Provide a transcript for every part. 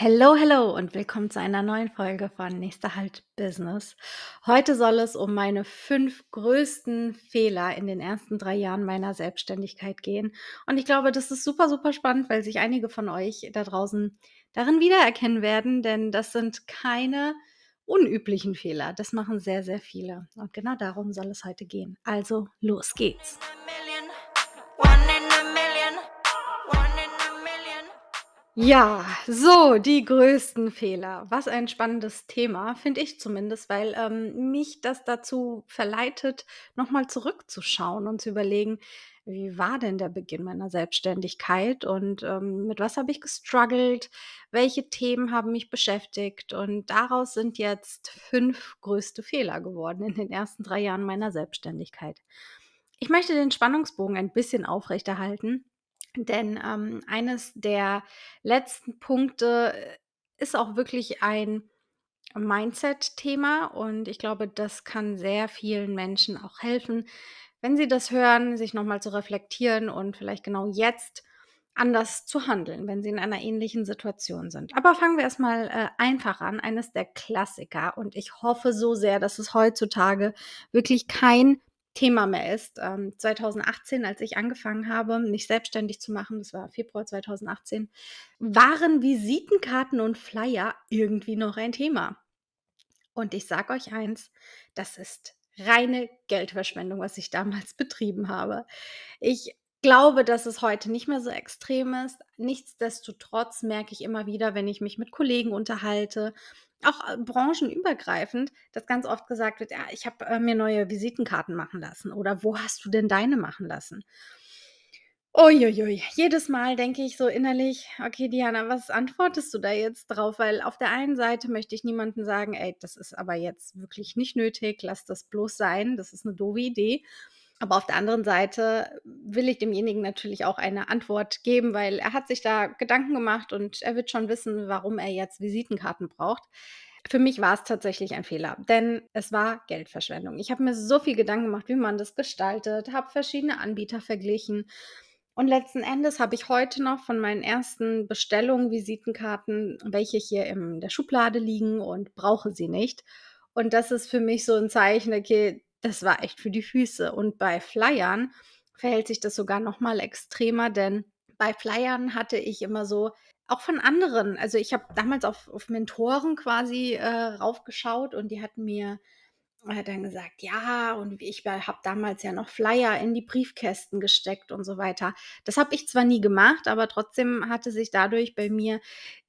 Hello, hello und willkommen zu einer neuen Folge von Nächster Halt Business. Heute soll es um meine fünf größten Fehler in den ersten drei Jahren meiner Selbstständigkeit gehen. Und ich glaube, das ist super, super spannend, weil sich einige von euch da draußen darin wiedererkennen werden, denn das sind keine unüblichen Fehler. Das machen sehr, sehr viele. Und genau darum soll es heute gehen. Also, los geht's. Ja, so die größten Fehler. Was ein spannendes Thema, finde ich zumindest, weil ähm, mich das dazu verleitet, nochmal zurückzuschauen und zu überlegen, wie war denn der Beginn meiner Selbstständigkeit und ähm, mit was habe ich gestruggelt, welche Themen haben mich beschäftigt und daraus sind jetzt fünf größte Fehler geworden in den ersten drei Jahren meiner Selbstständigkeit. Ich möchte den Spannungsbogen ein bisschen aufrechterhalten denn ähm, eines der letzten Punkte äh, ist auch wirklich ein Mindset-Thema und ich glaube, das kann sehr vielen Menschen auch helfen, wenn sie das hören, sich nochmal zu reflektieren und vielleicht genau jetzt anders zu handeln, wenn sie in einer ähnlichen Situation sind. Aber fangen wir erstmal äh, einfach an. Eines der Klassiker und ich hoffe so sehr, dass es heutzutage wirklich kein Thema mehr ist. Ähm, 2018, als ich angefangen habe, mich selbstständig zu machen, das war Februar 2018, waren Visitenkarten und Flyer irgendwie noch ein Thema. Und ich sage euch eins, das ist reine Geldverschwendung, was ich damals betrieben habe. Ich glaube, dass es heute nicht mehr so extrem ist. Nichtsdestotrotz merke ich immer wieder, wenn ich mich mit Kollegen unterhalte auch äh, branchenübergreifend, dass ganz oft gesagt wird, ja, ich habe äh, mir neue Visitenkarten machen lassen oder wo hast du denn deine machen lassen? Uiuiui, jedes Mal denke ich so innerlich, okay, Diana, was antwortest du da jetzt drauf? Weil auf der einen Seite möchte ich niemandem sagen, ey, das ist aber jetzt wirklich nicht nötig, lass das bloß sein, das ist eine doofe Idee. Aber auf der anderen Seite will ich demjenigen natürlich auch eine Antwort geben, weil er hat sich da Gedanken gemacht und er wird schon wissen, warum er jetzt Visitenkarten braucht. Für mich war es tatsächlich ein Fehler, denn es war Geldverschwendung. Ich habe mir so viel Gedanken gemacht, wie man das gestaltet, habe verschiedene Anbieter verglichen. Und letzten Endes habe ich heute noch von meinen ersten Bestellungen Visitenkarten, welche hier in der Schublade liegen und brauche sie nicht. Und das ist für mich so ein Zeichen, okay, das war echt für die Füße. Und bei Flyern verhält sich das sogar noch mal extremer, denn bei Flyern hatte ich immer so auch von anderen also, ich habe damals auf auf Mentoren quasi, äh, raufgeschaut und die hatten mir er hat dann gesagt, ja, und ich habe damals ja noch Flyer in die Briefkästen gesteckt und so weiter. Das habe ich zwar nie gemacht, aber trotzdem hatte sich dadurch bei mir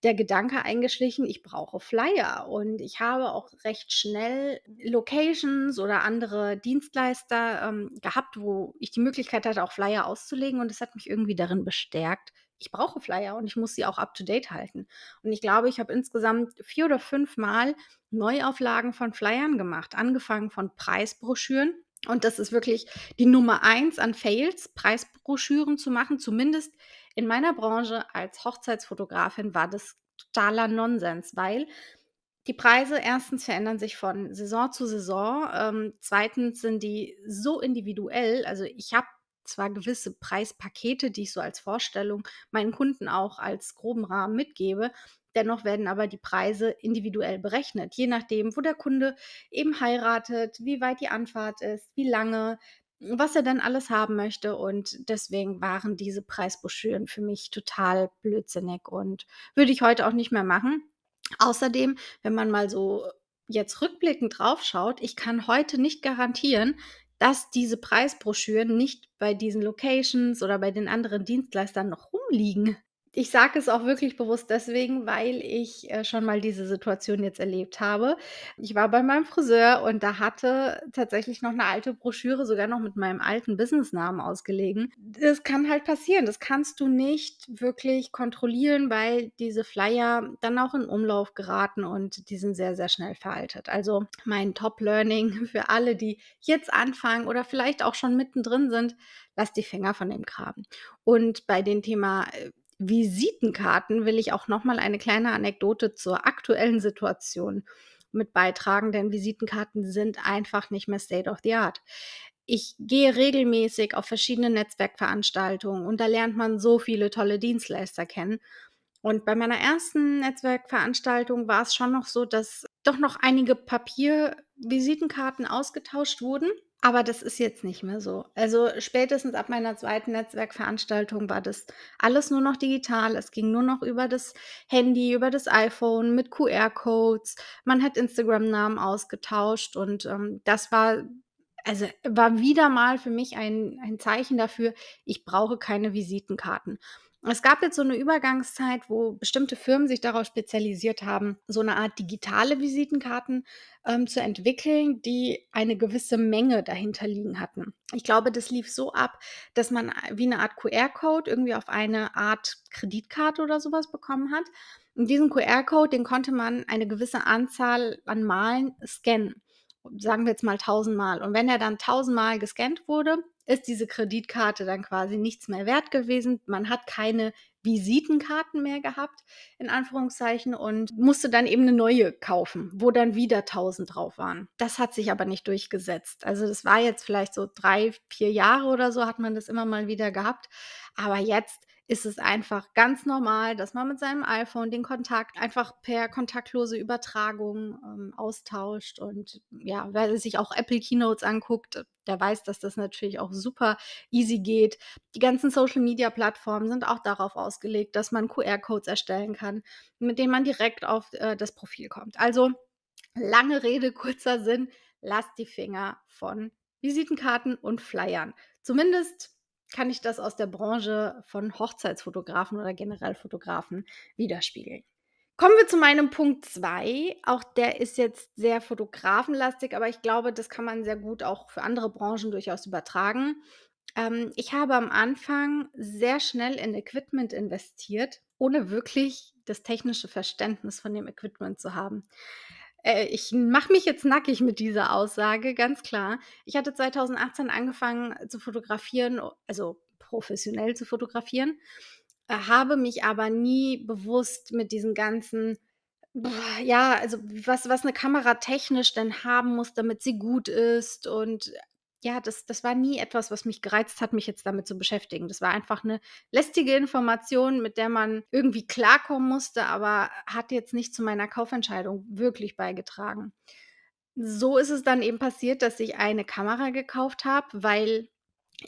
der Gedanke eingeschlichen, ich brauche Flyer. Und ich habe auch recht schnell Locations oder andere Dienstleister ähm, gehabt, wo ich die Möglichkeit hatte, auch Flyer auszulegen. Und das hat mich irgendwie darin bestärkt, ich brauche Flyer und ich muss sie auch up to date halten. Und ich glaube, ich habe insgesamt vier oder fünf Mal Neuauflagen von Flyern gemacht, angefangen von Preisbroschüren. Und das ist wirklich die Nummer eins an Fails, Preisbroschüren zu machen. Zumindest in meiner Branche als Hochzeitsfotografin war das totaler Nonsens, weil die Preise erstens verändern sich von Saison zu Saison. Ähm, zweitens sind die so individuell. Also ich habe zwar gewisse Preispakete, die ich so als Vorstellung meinen Kunden auch als groben Rahmen mitgebe. Dennoch werden aber die Preise individuell berechnet, je nachdem, wo der Kunde eben heiratet, wie weit die Anfahrt ist, wie lange, was er dann alles haben möchte. Und deswegen waren diese Preisbroschüren für mich total blödsinnig und würde ich heute auch nicht mehr machen. Außerdem, wenn man mal so jetzt rückblickend drauf schaut, ich kann heute nicht garantieren, dass diese Preisbroschüren nicht bei diesen Locations oder bei den anderen Dienstleistern noch rumliegen. Ich sage es auch wirklich bewusst deswegen, weil ich äh, schon mal diese Situation jetzt erlebt habe. Ich war bei meinem Friseur und da hatte tatsächlich noch eine alte Broschüre, sogar noch mit meinem alten Businessnamen ausgelegen. Das kann halt passieren. Das kannst du nicht wirklich kontrollieren, weil diese Flyer dann auch in Umlauf geraten und die sind sehr, sehr schnell veraltet. Also mein Top-Learning für alle, die jetzt anfangen oder vielleicht auch schon mittendrin sind, lass die Finger von dem Graben. Und bei dem Thema äh, Visitenkarten will ich auch noch mal eine kleine Anekdote zur aktuellen Situation mit beitragen, denn Visitenkarten sind einfach nicht mehr State of the Art. Ich gehe regelmäßig auf verschiedene Netzwerkveranstaltungen und da lernt man so viele tolle Dienstleister kennen. Und bei meiner ersten Netzwerkveranstaltung war es schon noch so, dass doch noch einige Papiervisitenkarten ausgetauscht wurden, aber das ist jetzt nicht mehr so. Also, spätestens ab meiner zweiten Netzwerkveranstaltung war das alles nur noch digital. Es ging nur noch über das Handy, über das iPhone mit QR-Codes. Man hat Instagram-Namen ausgetauscht und, ähm, das war also, war wieder mal für mich ein ein Zeichen dafür, ich brauche keine Visitenkarten. Es gab jetzt so 'ne Übergangszeit, wo bestimmte Firmen sich darauf spezialisiert haben, so 'ne Art digitale Visitenkarten, ähm, zu entwickeln, die eine gewisse Menge dahinter liegen hatten. Ich glaube, das lief so ab, dass man a wie 'ne Art QR-Code irgendwie auf eine Art Kreditkarte oder so was bekommen hat. Und diesen QR-Code, den konnte man eine gewisse Anzahl an Malen scannen. Sagen wir jetzt mal tausendmal. Und wenn er dann tausendmal gescannt wurde, ist diese Kreditkarte dann quasi nichts mehr wert gewesen. Man hat keine Visitenkarten mehr gehabt, in Anführungszeichen, und musste dann eben 'ne neue kaufen, wo dann wieder 1.000 drauf waren. Das hat sich aber nicht durchgesetzt. Also, das war jetzt vielleicht so 3, 4 Jahre oder so hat man das immer mal wieder gehabt. Aber jetzt ist es einfach ganz normal, dass man mit seinem iPhone den Kontakt einfach per kontaktlose Übertragung, ähm, austauscht. Und ja, wer sich auch Apple Keynotes anguckt, der weiß, dass das natürlich auch super easy geht. Die ganzen Social-Media-Plattformen sind auch darauf ausgelegt, dass man QR-Codes erstellen kann, mit denen man direkt auf, äh, das Profil kommt. Also, lange Rede, kurzer Sinn, lasst die Finger von Visitenkarten und Flyern. Zumindest kann ich das aus der Branche von Hochzeitsfotografen oder generell Fotografen widerspiegeln. Kommen wir zu meinem Punkt 2. Auch der ist jetzt sehr fotografenlastig, aber ich glaube, das kann man sehr gut auch für andere Branchen durchaus übertragen. Ähm, ich habe am Anfang sehr schnell in Equipment investiert, ohne wirklich das technische Verständnis von dem Equipment zu haben. Äh, ich mache mich jetzt nackig mit dieser Aussage, ganz klar. Ich hatte 2018 angefangen zu fotografieren, also professionell zu fotografieren, äh, habe mich aber nie bewusst mit diesen ganzen ja, also was was 'ne Kamera technisch denn haben muss, damit sie gut ist. Und ja, das das war nie etwas, was mich gereizt hat, mich jetzt damit zu beschäftigen. Das war einfach 'ne lästige Information, mit der man irgendwie klarkommen musste, aber hat jetzt nicht zu meiner Kaufentscheidung wirklich beigetragen. So ist es dann eben passiert, dass ich eine Kamera gekauft habe, weil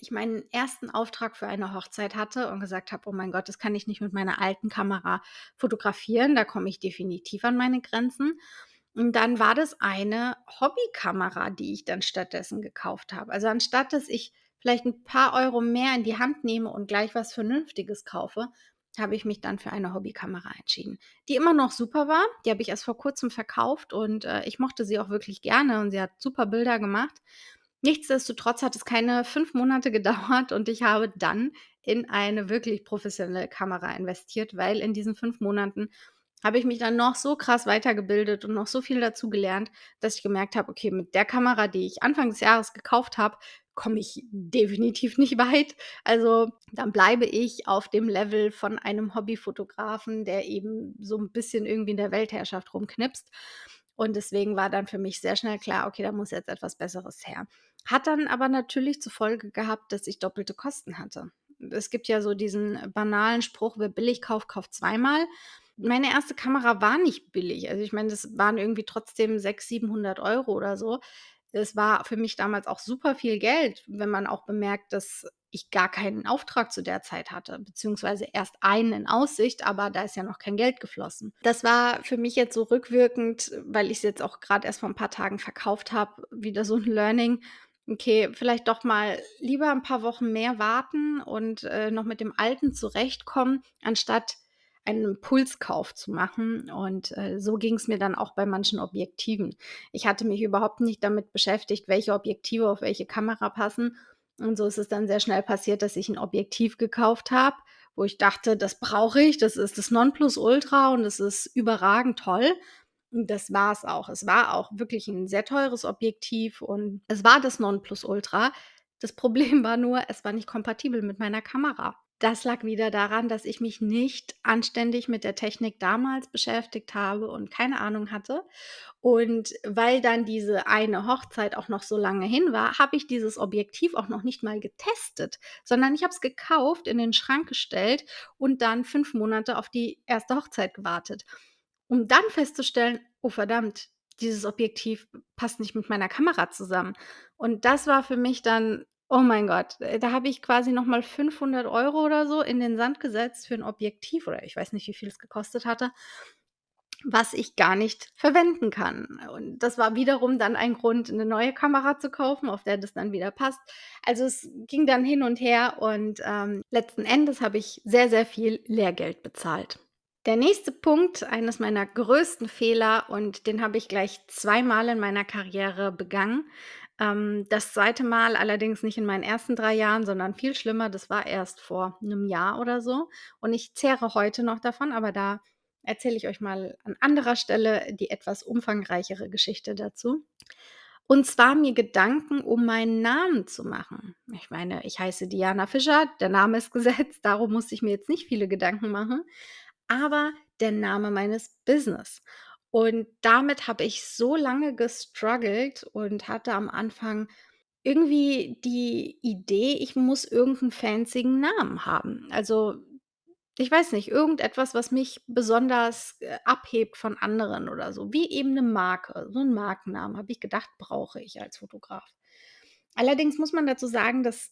ich meinen 1. Auftrag für eine Hochzeit hatte und gesagt habe: „Oh mein Gott, das kann ich nicht mit meiner alten Kamera fotografieren, da komme ich definitiv an meine Grenzen.“ Und dann war das eine Hobbykamera, die ich dann stattdessen gekauft habe. Also, anstatt dass ich vielleicht 'n paar Euro mehr in die Hand nehme und gleich was Vernünftiges kaufe, habe ich mich dann für eine Hobbykamera entschieden, die immer noch super war. Die habe ich erst vor Kurzem verkauft und, äh, ich mochte sie auch wirklich gerne und sie hat super Bilder gemacht. Nichtsdestotrotz hat es keine 5 Monate gedauert und ich habe dann in eine wirklich professionelle Kamera investiert, weil in diesen 5 Monaten habe ich mich dann noch so krass weitergebildet und noch so viel dazugelernt, dass ich gemerkt habe: „Okay, mit der Kamera, die ich Anfang des Jahres gekauft habe, komme ich definitiv nicht weit.“ Also, dann bleibe ich auf dem Level von einem Hobbyfotografen, der eben so 'n bisschen irgendwie in der Weltherrschaft rumknipst. Und deswegen war dann für mich sehr schnell klar: „Okay, da muss jetzt etwas Besseres her.“ Hat dann aber natürlich zur Folge gehabt, dass ich doppelte Kosten hatte. Es gibt ja so diesen banalen Spruch: „Wer billig kauft, kauft zweimal.“ Meine 1. Kamera war nicht billig. Also, ich meine, das waren irgendwie trotzdem 600, 700 € oder so. Es war für mich damals auch super viel Geld, wenn man auch bemerkt, dass ich gar keinen Auftrag zu der Zeit hatte, beziehungsweise erst einen in Aussicht, aber da ist ja noch kein Geld geflossen. Das war für mich jetzt so rückwirkend, weil ich's jetzt auch grad erst vor 'n paar Tagen verkauft habe, wieder so 'n Learning. Okay, vielleicht doch mal lieber 'n paar Wochen mehr warten und, äh, noch mit dem Alten zurechtkommen, anstatt einen Impulskauf zu machen. Und, äh, so ging's mir dann auch bei manchen Objektiven. Ich hatte mich überhaupt nicht damit beschäftigt, welche Objektive auf welche Kamera passen. Und so ist es dann sehr schnell passiert, dass ich 'n Objektiv gekauft habe, wo ich dachte: „Das brauche ich, das ist das Nonplusultra und es ist überragend toll.“ Und das war's auch. Es war auch wirklich 'n sehr teures Objektiv und es war das Nonplusultra. Das Problem war nur, es war nicht kompatibel mit meiner Kamera. Das lag wieder daran, dass ich mich nicht anständig mit der Technik damals beschäftigt habe und keine Ahnung hatte. Und weil dann diese eine Hochzeit auch noch so lange hin war, habe ich dieses Objektiv auch noch nicht mal getestet, sondern ich habe es gekauft, in den Schrank gestellt und dann 5 Monate auf die erste Hochzeit gewartet, um dann festzustellen: „Oh verdammt, dieses Objektiv passt nicht mit meiner Kamera zusammen.“ Und das war für mich dann oh mein Gott, äh, da habe ich quasi noch mal 500 € oder so in den Sand gesetzt für 'n Objektiv oder ich weiß nicht, wie viel es gekostet hatte was ich gar nicht verwenden kann. Und das war wiederum dann ein Grund, 'ne neue Kamera zu kaufen, auf der das dann wieder passt. Also, es ging dann hin und her und, ähm, letzten Endes habe ich sehr, sehr viel Lehrgeld bezahlt. Der nächste Punkt, eines meiner größten Fehler und den habe ich gleich zweimal in meiner Karriere begangen. Ähm, das 2. Mal allerdings nicht in meinen ersten 3 Jahren, sondern viel schlimmer, das war erst vor 'nem Jahr oder so. Und ich zehre heute noch davon, aber da erzähle ich euch mal an anderer Stelle die etwas umfangreichere Geschichte dazu. Und zwar mir Gedanken um meinen Namen zu machen. Ich meine, ich heiße Diana Fischer, der Name ist gesetzt, darum musste ich mir jetzt nicht viele Gedanken machen, aber der Name meines Business. Und damit habe ich so lange gestruggelt und hatte am Anfang irgendwie die Idee, ich muss irgend 'n fancygen Namen haben. Also, ich weiß nicht, irgendetwas, was mich besonders, äh, abhebt von anderen oder so, wie eben 'ne Marke. So 'n Markennamen, habe ich gedacht, brauche ich als Fotograf. Allerdings muss man dazu sagen, dass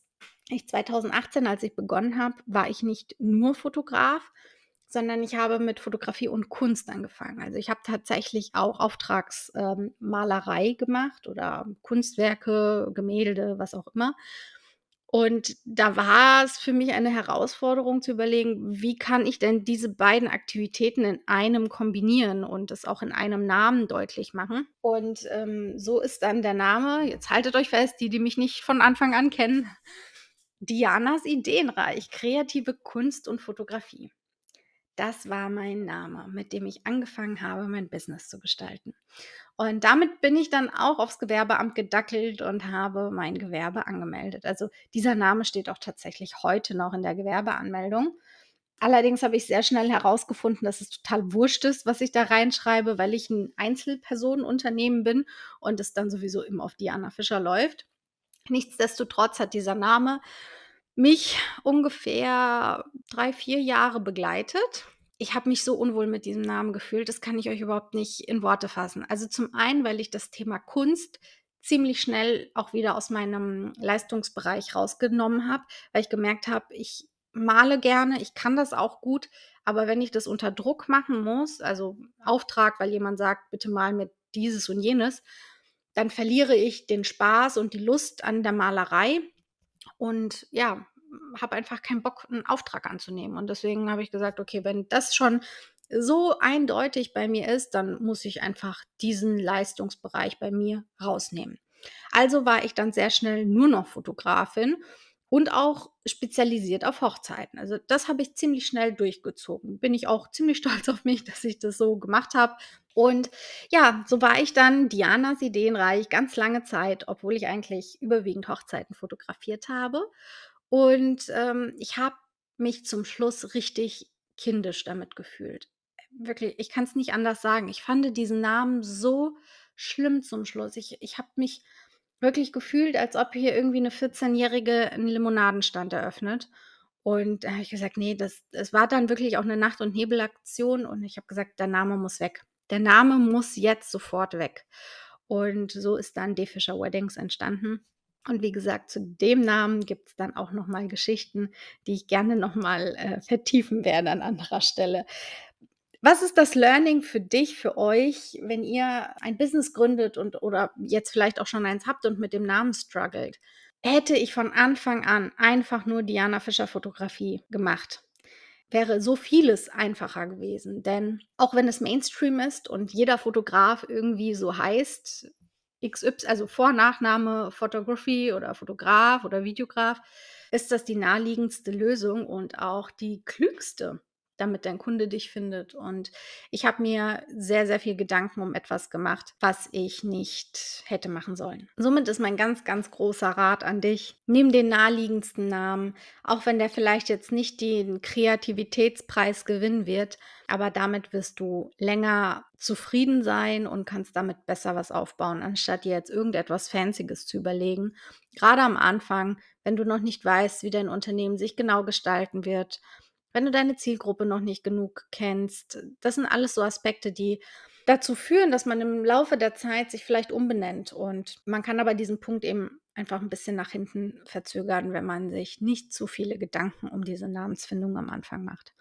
ich 2018, als ich begonnen habe, war ich nicht nur Fotograf, sondern ich habe mit Fotografie und Kunst angefangen. Also, ich habe tatsächlich auch Auftrags ähm, gemacht oder Kunstwerke, Gemälde, was auch immer. Und da war es für mich eine Herausforderung zu überlegen: „Wie kann ich denn diese beiden Aktivitäten in einem kombinieren und das auch in einem Namen deutlich machen?“ Und, ähm, so ist dann der Name jetzt haltet euch fest, die, die mich nicht von Anfang an kennen, Dianas Ideenreich, kreative Kunst und Fotografie. Das war mein Name, mit dem ich angefangen habe, mein Business zu gestalten. Und damit bin ich dann auch aufs Gewerbeamt gedackelt und habe mein Gewerbe angemeldet. Also, dieser Name steht auch tatsächlich heute noch in der Gewerbeanmeldung. Allerdings habe ich sehr schnell herausgefunden, dass es total wurscht ist, was ich da reinschreibe, weil ich 'n Einzelpersonenunternehmen bin und es dann sowieso immer auf Diana Fischer läuft. Nichtsdestotrotz hat dieser Name mich ungefähr 3, 4 Jahre begleitet. Ich habe mich so unwohl mit diesem Namen gefühlt, das kann ich euch überhaupt nicht in Worte fassen. Also, zum einen, weil ich das Thema Kunst ziemlich schnell auch wieder aus meinem Leistungsbereich rausgenommen habe, weil ich gemerkt habe, ich male gerne, ich kann das auch gut, aber wenn ich das unter Druck machen muss, also Auftrag, weil jemand sagt: „Bitte mal mir dieses und jenes“, dann verliere ich den Spaß und die Lust an der Malerei und ja, habe einfach keinen Bock, 'n Auftrag anzunehmen. Und deswegen habe ich gesagt: „Okay, wenn das schon so eindeutig bei mir ist, dann muss ich einfach diesen Leistungsbereich bei mir rausnehmen.“ Also, war ich dann sehr schnell nur noch Fotografin und auch spezialisiert auf Hochzeiten. Also, das habe ich ziemlich schnell durchgezogen. Bin ich auch ziemlich stolz auf mich, dass ich das so gemacht habe. Und ja, so war ich dann Dianas Ideenreich ganz lange Zeit, obwohl ich eigentlich überwiegend Hochzeiten fotografiert habe. Und, ähm, ich habe mich zum Schluss richtig kindisch damit gefühlt. Wirklich, ich kann's nicht anders sagen. Ich fand diesen Namen so schlimm zum Schluss. Ich ich habe mich wirklich gefühlt, als ob hier irgendwie 'ne Vierzehnjährige 'n Limonadenstand eröffnet. Und da habe ich gesagt: „Ne, das“ es war dann wirklich auch 'ne Nacht und Nebelaktion und ich habe gesagt: „Der Name muss weg. Der Name muss jetzt sofort weg.“ Und so ist dann D. Fischer Weddings entstanden. Und wie gesagt, zu dem Namen gibt's dann auch noch mal Geschichten, die ich gerne noch mal, äh, vertiefen werde an anderer Stelle. Was ist das Learning für dich, für euch, wenn ihr ein Business gründet und oder jetzt vielleicht auch schon eins habt und mit dem Namen struggelt? Hätte ich von Anfang an einfach nur Diana Fischer Fotografie gemacht, wäre so vieles einfacher gewesen. Denn auch wenn es Mainstream ist und jeder Fotograf irgendwie so heißt, XY also Vor Nachname Photography oder Fotograf oder Videograf, ist das die naheliegendste Lösung und auch die klügste. Damit dein Kunde dich findet. Und ich habe mir sehr, sehr viel Gedanken um etwas gemacht, was ich nicht hätte machen sollen. Somit ist mein ganz, ganz großer Rat an dich. Nimm den naheliegendsten Namen, auch wenn der vielleicht jetzt nicht den Kreativitätspreis gewinnen wird, aber damit wirst du länger zufrieden sein und kannst damit besser was aufbauen, anstatt dir jetzt irgendetwas Fancyes zu überlegen. Gerade am Anfang, wenn du noch nicht weißt, wie dein Unternehmen sich genau gestalten wird, wenn du deine Zielgruppe noch nicht genug kennst. Das sind alles so Aspekte, die dazu führen, dass man im Laufe der Zeit sich vielleicht umbenennt. Und man kann aber diesen Punkt eben einfach ein bisschen nach hinten verzögern, wenn man sich nicht zu viele Gedanken um diese Namensfindung am Anfang macht.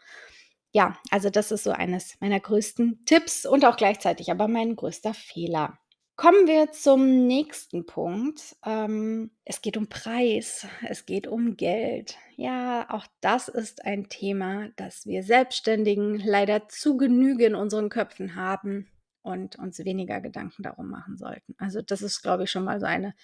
Ja, also das ist so eines meiner größten Tipps und auch gleichzeitig aber mein größter Fehler. Kommen wir zum nächsten Punkt. Ähm, es geht um Preis, es geht um Geld. Ja, auch das ist ein Thema, das wir Selbstständigen leider zu Genüge in unseren Köpfen haben und uns weniger Gedanken darum machen sollten. Also das ist, glaube ich, schon mal so eine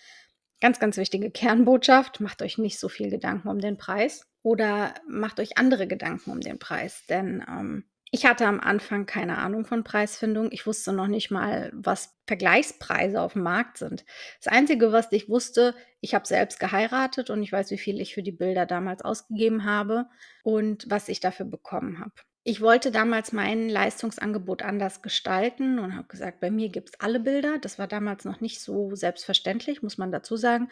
ganz, ganz wichtige Kernbotschaft. Macht euch nicht so viel Gedanken um den Preis oder macht euch andere Gedanken um den Preis, denn ähm, ich hatte am Anfang keine Ahnung von Preisfindung. Ich wusste noch nicht mal, was Vergleichspreise auf dem Markt sind. Das Einzige, was ich wusste, ich habe selbst geheiratet und ich weiß, wie viel ich für die Bilder damals ausgegeben habe und was ich dafür bekommen habe. Ich wollte damals mein Leistungsangebot anders gestalten und habe gesagt, bei mir gibt es alle Bilder. Das war damals noch nicht so selbstverständlich, muss man dazu sagen.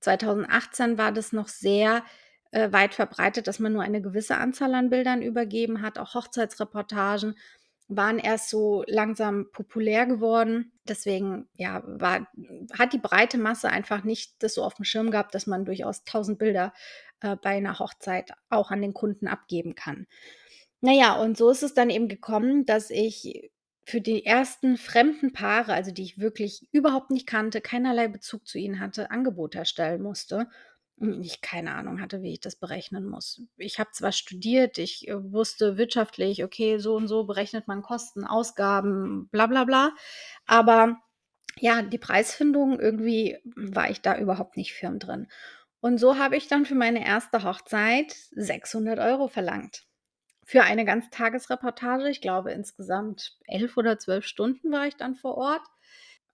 2018 war das noch sehr äh, weit verbreitet, dass man nur eine gewisse Anzahl an Bildern übergeben hat. Auch Hochzeitsreportagen waren erst so langsam populär geworden. Deswegen ja, war, hat die breite Masse einfach nicht das so auf dem Schirm gehabt, dass man durchaus 1000 Bilder äh, bei einer Hochzeit auch an den Kunden abgeben kann. Naja, und so ist es dann eben gekommen, dass ich für die ersten fremden Paare, also die ich wirklich überhaupt nicht kannte, keinerlei Bezug zu ihnen hatte, Angebote erstellen musste ich keine Ahnung hatte, wie ich das berechnen muss. Ich habe zwar studiert, ich äh, wusste wirtschaftlich, okay, so und so berechnet man Kosten, Ausgaben, bla bla bla, aber ja, die Preisfindung, irgendwie war ich da überhaupt nicht firm drin. Und so habe ich dann für meine erste Hochzeit 600 Euro verlangt. Für eine Ganztagesreportage, ich glaube insgesamt elf oder zwölf Stunden war ich dann vor Ort.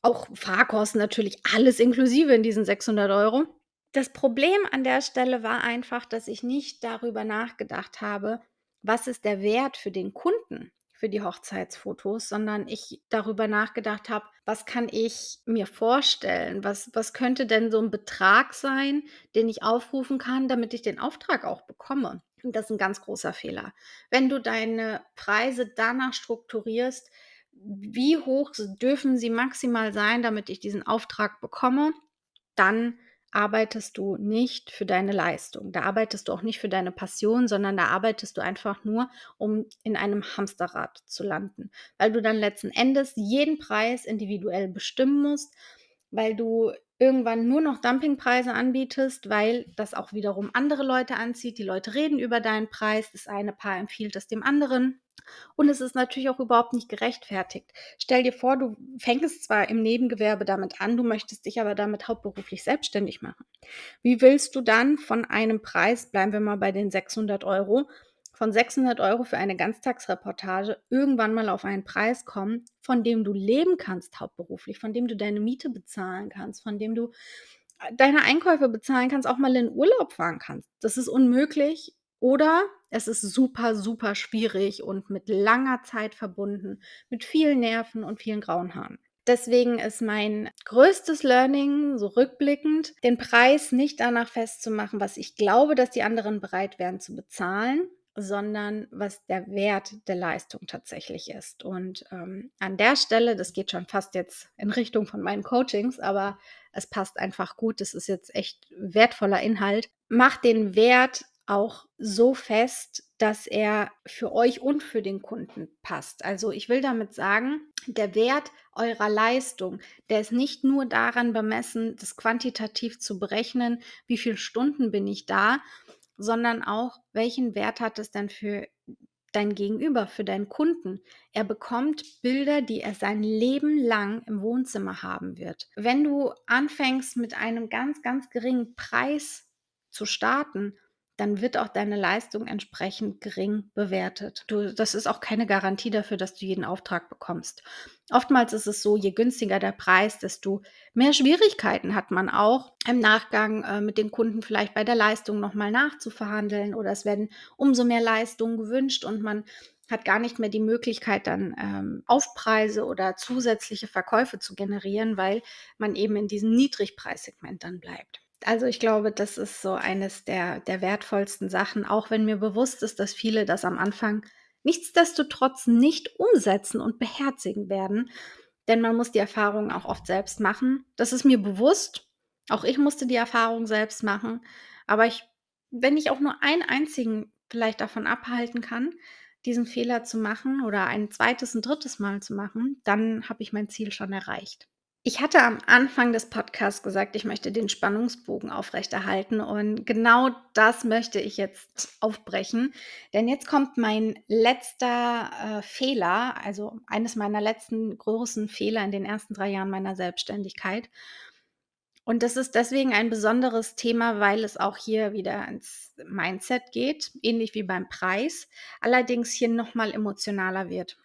Auch Fahrkosten natürlich, alles inklusive in diesen 600 Euro. Das Problem an der Stelle war einfach, dass ich nicht darüber nachgedacht habe, was ist der Wert für den Kunden für die Hochzeitsfotos, sondern ich darüber nachgedacht habe, was kann ich mir vorstellen? Was, was könnte denn so ein Betrag sein, den ich aufrufen kann, damit ich den Auftrag auch bekomme? Und das ist ein ganz großer Fehler. Wenn du deine Preise danach strukturierst, wie hoch dürfen sie maximal sein, damit ich diesen Auftrag bekomme, dann arbeitest du nicht für deine Leistung. Da arbeitest du auch nicht für deine Passion, sondern da arbeitest du einfach nur, um in einem Hamsterrad zu landen, weil du dann letzten Endes jeden Preis individuell bestimmen musst, weil du irgendwann nur noch Dumpingpreise anbietest, weil das auch wiederum andere Leute anzieht. Die Leute reden über deinen Preis, das eine Paar empfiehlt es dem anderen. Und es ist natürlich auch überhaupt nicht gerechtfertigt. Stell dir vor, du fängst zwar im Nebengewerbe damit an, du möchtest dich aber damit hauptberuflich selbstständig machen. Wie willst du dann von einem Preis, bleiben wir mal bei den 600 Euro, von 600 Euro für eine Ganztagsreportage irgendwann mal auf einen Preis kommen, von dem du leben kannst hauptberuflich, von dem du deine Miete bezahlen kannst, von dem du äh, deine Einkäufe bezahlen kannst, auch mal in Urlaub fahren kannst. Das ist unmöglich oder es ist super, super schwierig und mit langer Zeit verbunden, mit vielen Nerven und vielen grauen Haaren. Deswegen ist mein größtes Learning, so rückblickend, den Preis nicht danach festzumachen, was ich glaube, dass die anderen bereit wären zu bezahlen, sondern was der Wert der Leistung tatsächlich ist. Und ähm, an der Stelle, das geht schon fast jetzt in Richtung von meinen Coachings, aber es passt einfach gut, es ist jetzt echt wertvoller Inhalt, macht den Wert auch so fest, dass er für euch und für den Kunden passt. Also ich will damit sagen, der Wert eurer Leistung, der ist nicht nur daran bemessen, das quantitativ zu berechnen, wie viele Stunden bin ich da, sondern auch, welchen Wert hat es dann für dein Gegenüber, für deinen Kunden. Er bekommt Bilder, die er sein Leben lang im Wohnzimmer haben wird. Wenn du anfängst mit einem ganz, ganz geringen Preis zu starten, dann wird auch deine Leistung entsprechend gering bewertet. Du, das ist auch keine Garantie dafür, dass du jeden Auftrag bekommst. Oftmals ist es so, je günstiger der Preis, desto mehr Schwierigkeiten hat man auch im Nachgang äh, mit den Kunden vielleicht bei der Leistung nochmal nachzuverhandeln oder es werden umso mehr Leistungen gewünscht und man hat gar nicht mehr die Möglichkeit, dann ähm, Aufpreise oder zusätzliche Verkäufe zu generieren, weil man eben in diesem Niedrigpreissegment dann bleibt. Also ich glaube, das ist so eines der, der wertvollsten Sachen, auch wenn mir bewusst ist, dass viele das am Anfang nichtsdestotrotz nicht umsetzen und beherzigen werden. Denn man muss die Erfahrung auch oft selbst machen. Das ist mir bewusst. Auch ich musste die Erfahrung selbst machen. Aber ich, wenn ich auch nur einen einzigen vielleicht davon abhalten kann, diesen Fehler zu machen oder ein zweites, ein drittes Mal zu machen, dann habe ich mein Ziel schon erreicht. Ich hatte am Anfang des Podcasts gesagt, ich möchte den Spannungsbogen aufrechterhalten und genau das möchte ich jetzt aufbrechen, denn jetzt kommt mein letzter äh, Fehler, also eines meiner letzten großen Fehler in den ersten drei Jahren meiner Selbstständigkeit. Und das ist deswegen ein besonderes Thema, weil es auch hier wieder ins Mindset geht, ähnlich wie beim Preis, allerdings hier nochmal emotionaler wird.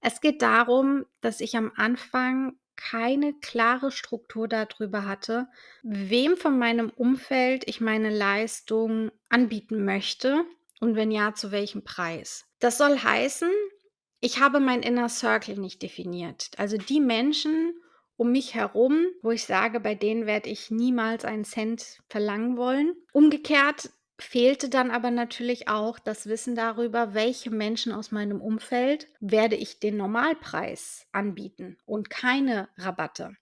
Es geht darum, dass ich am Anfang keine klare Struktur darüber hatte, wem von meinem Umfeld ich meine Leistung anbieten möchte und wenn ja, zu welchem Preis. Das soll heißen, ich habe mein Inner Circle nicht definiert. Also die Menschen um mich herum, wo ich sage, bei denen werde ich niemals einen Cent verlangen wollen. Umgekehrt fehlte dann aber natürlich auch das Wissen darüber, welche Menschen aus meinem Umfeld werde ich den Normalpreis anbieten und keine Rabatte.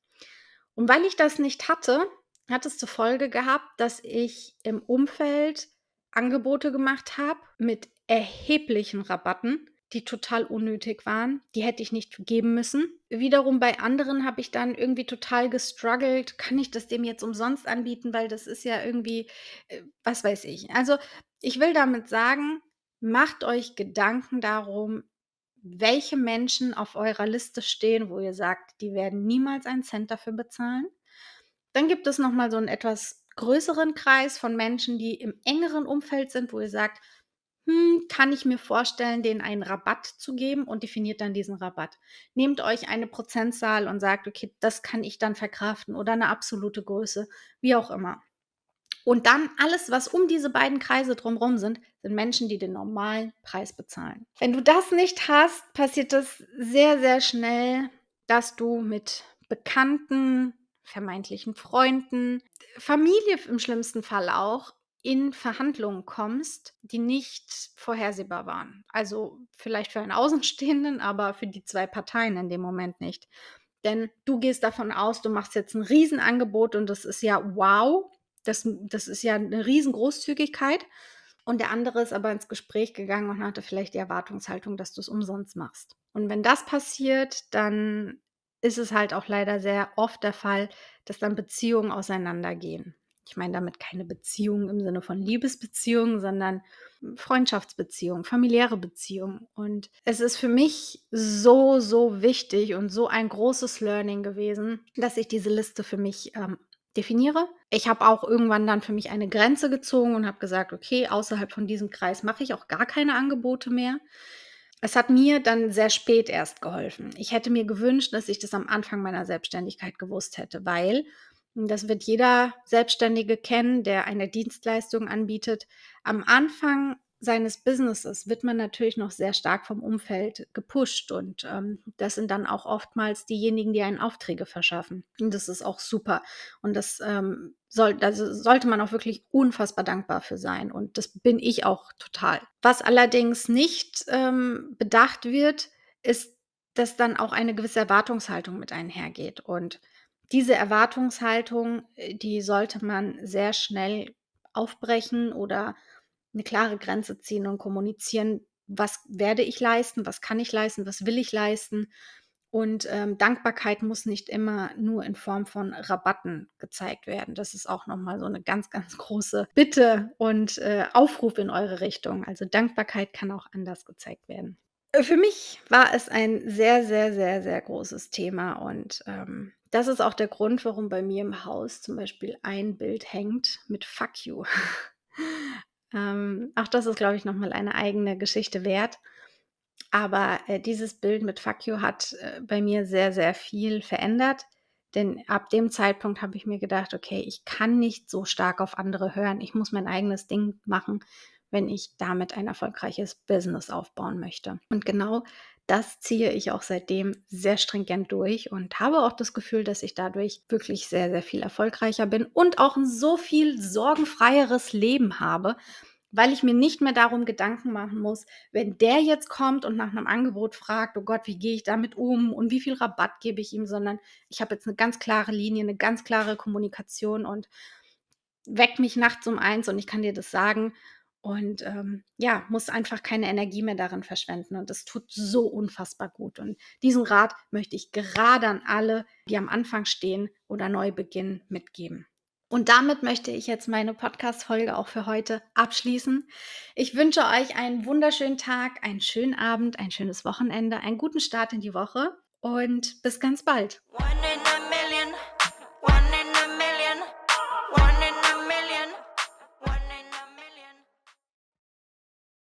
Und weil ich das nicht hatte, hat es zur Folge gehabt, dass ich im Umfeld Angebote gemacht habe mit erheblichen Rabatten, die total unnötig waren. Die hätte ich nicht geben müssen. Wiederum bei anderen habe ich dann irgendwie total gestruggelt. Kann ich das dem jetzt umsonst anbieten? Weil das ist ja irgendwie, äh, was weiß ich. Also ich will damit sagen, macht euch Gedanken darum, welche Menschen auf eurer Liste stehen, wo ihr sagt, die werden niemals einen Cent dafür bezahlen. Dann gibt es nochmal so einen etwas größeren Kreis von Menschen, die im engeren Umfeld sind, wo ihr sagt, hm, kann ich mir vorstellen, denen einen Rabatt zu geben und definiert dann diesen Rabatt. Nehmt euch eine Prozentzahl und sagt, okay, das kann ich dann verkraften oder eine absolute Größe, wie auch immer. Und dann alles, was um diese beiden Kreise drumherum sind, sind Menschen, die den normalen Preis bezahlen. Wenn du das nicht hast, passiert das sehr, sehr schnell, dass du mit Bekannten, vermeintlichen Freunden, Familie im schlimmsten Fall auch, in Verhandlungen kommst, die nicht vorhersehbar waren. Also vielleicht für einen Außenstehenden, aber für die zwei Parteien in dem Moment nicht. Denn du gehst davon aus, du machst jetzt ein Riesenangebot und das ist ja wow, das, das ist ja eine Riesengroßzügigkeit. Und der andere ist aber ins Gespräch gegangen und hatte vielleicht die Erwartungshaltung, dass du es umsonst machst. Und wenn das passiert, dann ist es halt auch leider sehr oft der Fall, dass dann Beziehungen auseinandergehen. Ich meine damit keine Beziehung im Sinne von Liebesbeziehung, sondern Freundschaftsbeziehung, familiäre Beziehung. Und es ist für mich so, so wichtig und so ein großes Learning gewesen, dass ich diese Liste für mich ähm, definiere. Ich habe auch irgendwann dann für mich eine Grenze gezogen und habe gesagt, okay, außerhalb von diesem Kreis mache ich auch gar keine Angebote mehr. Es hat mir dann sehr spät erst geholfen. Ich hätte mir gewünscht, dass ich das am Anfang meiner Selbstständigkeit gewusst hätte, weil das wird jeder Selbstständige kennen, der eine Dienstleistung anbietet. Am Anfang seines Businesses wird man natürlich noch sehr stark vom Umfeld gepusht und ähm, das sind dann auch oftmals diejenigen, die einen Aufträge verschaffen. Und das ist auch super und das ähm, soll, also sollte man auch wirklich unfassbar dankbar für sein und das bin ich auch total. Was allerdings nicht ähm, bedacht wird, ist, dass dann auch eine gewisse Erwartungshaltung mit einhergeht und diese Erwartungshaltung, äh, die sollte man sehr schnell aufbrechen oder eine klare Grenze ziehen und kommunizieren, was werde ich leisten, was kann ich leisten, was will ich leisten. Und ähm, Dankbarkeit muss nicht immer nur in Form von Rabatten gezeigt werden. Das ist auch nochmal so eine ganz, ganz große Bitte und äh, Aufruf in eure Richtung. Also Dankbarkeit kann auch anders gezeigt werden. Äh, für mich war es ein sehr, sehr, sehr, sehr großes Thema und ähm, das ist auch der Grund, warum bei mir im Haus zum Beispiel ein Bild hängt mit Fuck you. Ähm, auch das ist, glaube ich, noch mal eine eigene Geschichte wert. Aber, äh, dieses Bild mit „Fuck you“ hat, äh, bei mir sehr, sehr viel verändert, denn ab dem Zeitpunkt habe ich mir gedacht: „Okay, ich kann nicht so stark auf andere hören. Ich muss mein eigenes Ding machen, wenn ich damit ein erfolgreiches Business aufbauen möchte.“ Und genau das ziehe ich auch seitdem sehr stringent durch und habe auch das Gefühl, dass ich dadurch wirklich sehr, sehr viel erfolgreicher bin und auch 'n so viel sorgenfreieres Leben habe, weil ich mir nicht mehr darum Gedanken machen muss: „Wenn der jetzt kommt und nach 'nem Angebot fragt, oh Gott, wie gehe ich damit um und wie viel Rabatt gebe ich ihm?“ Sondern ich habe jetzt 'ne ganz klare Linie, 'ne ganz klare Kommunikation und weck mich nachts um 1 und ich kann dir das sagen und, ähm, ja, muss einfach keine Energie mehr darin verschwenden und das tut so unfassbar gut. Und diesen Rat möchte ich gerade an alle, die am Anfang stehen oder neu beginnen, mitgeben. Und damit möchte ich jetzt meine Podcast-Folge auch für heute abschließen. Ich wünsche euch einen wunderschönen Tag, einen schönen Abend, ein schönes Wochenende, einen guten Start in die Woche und bis ganz bald.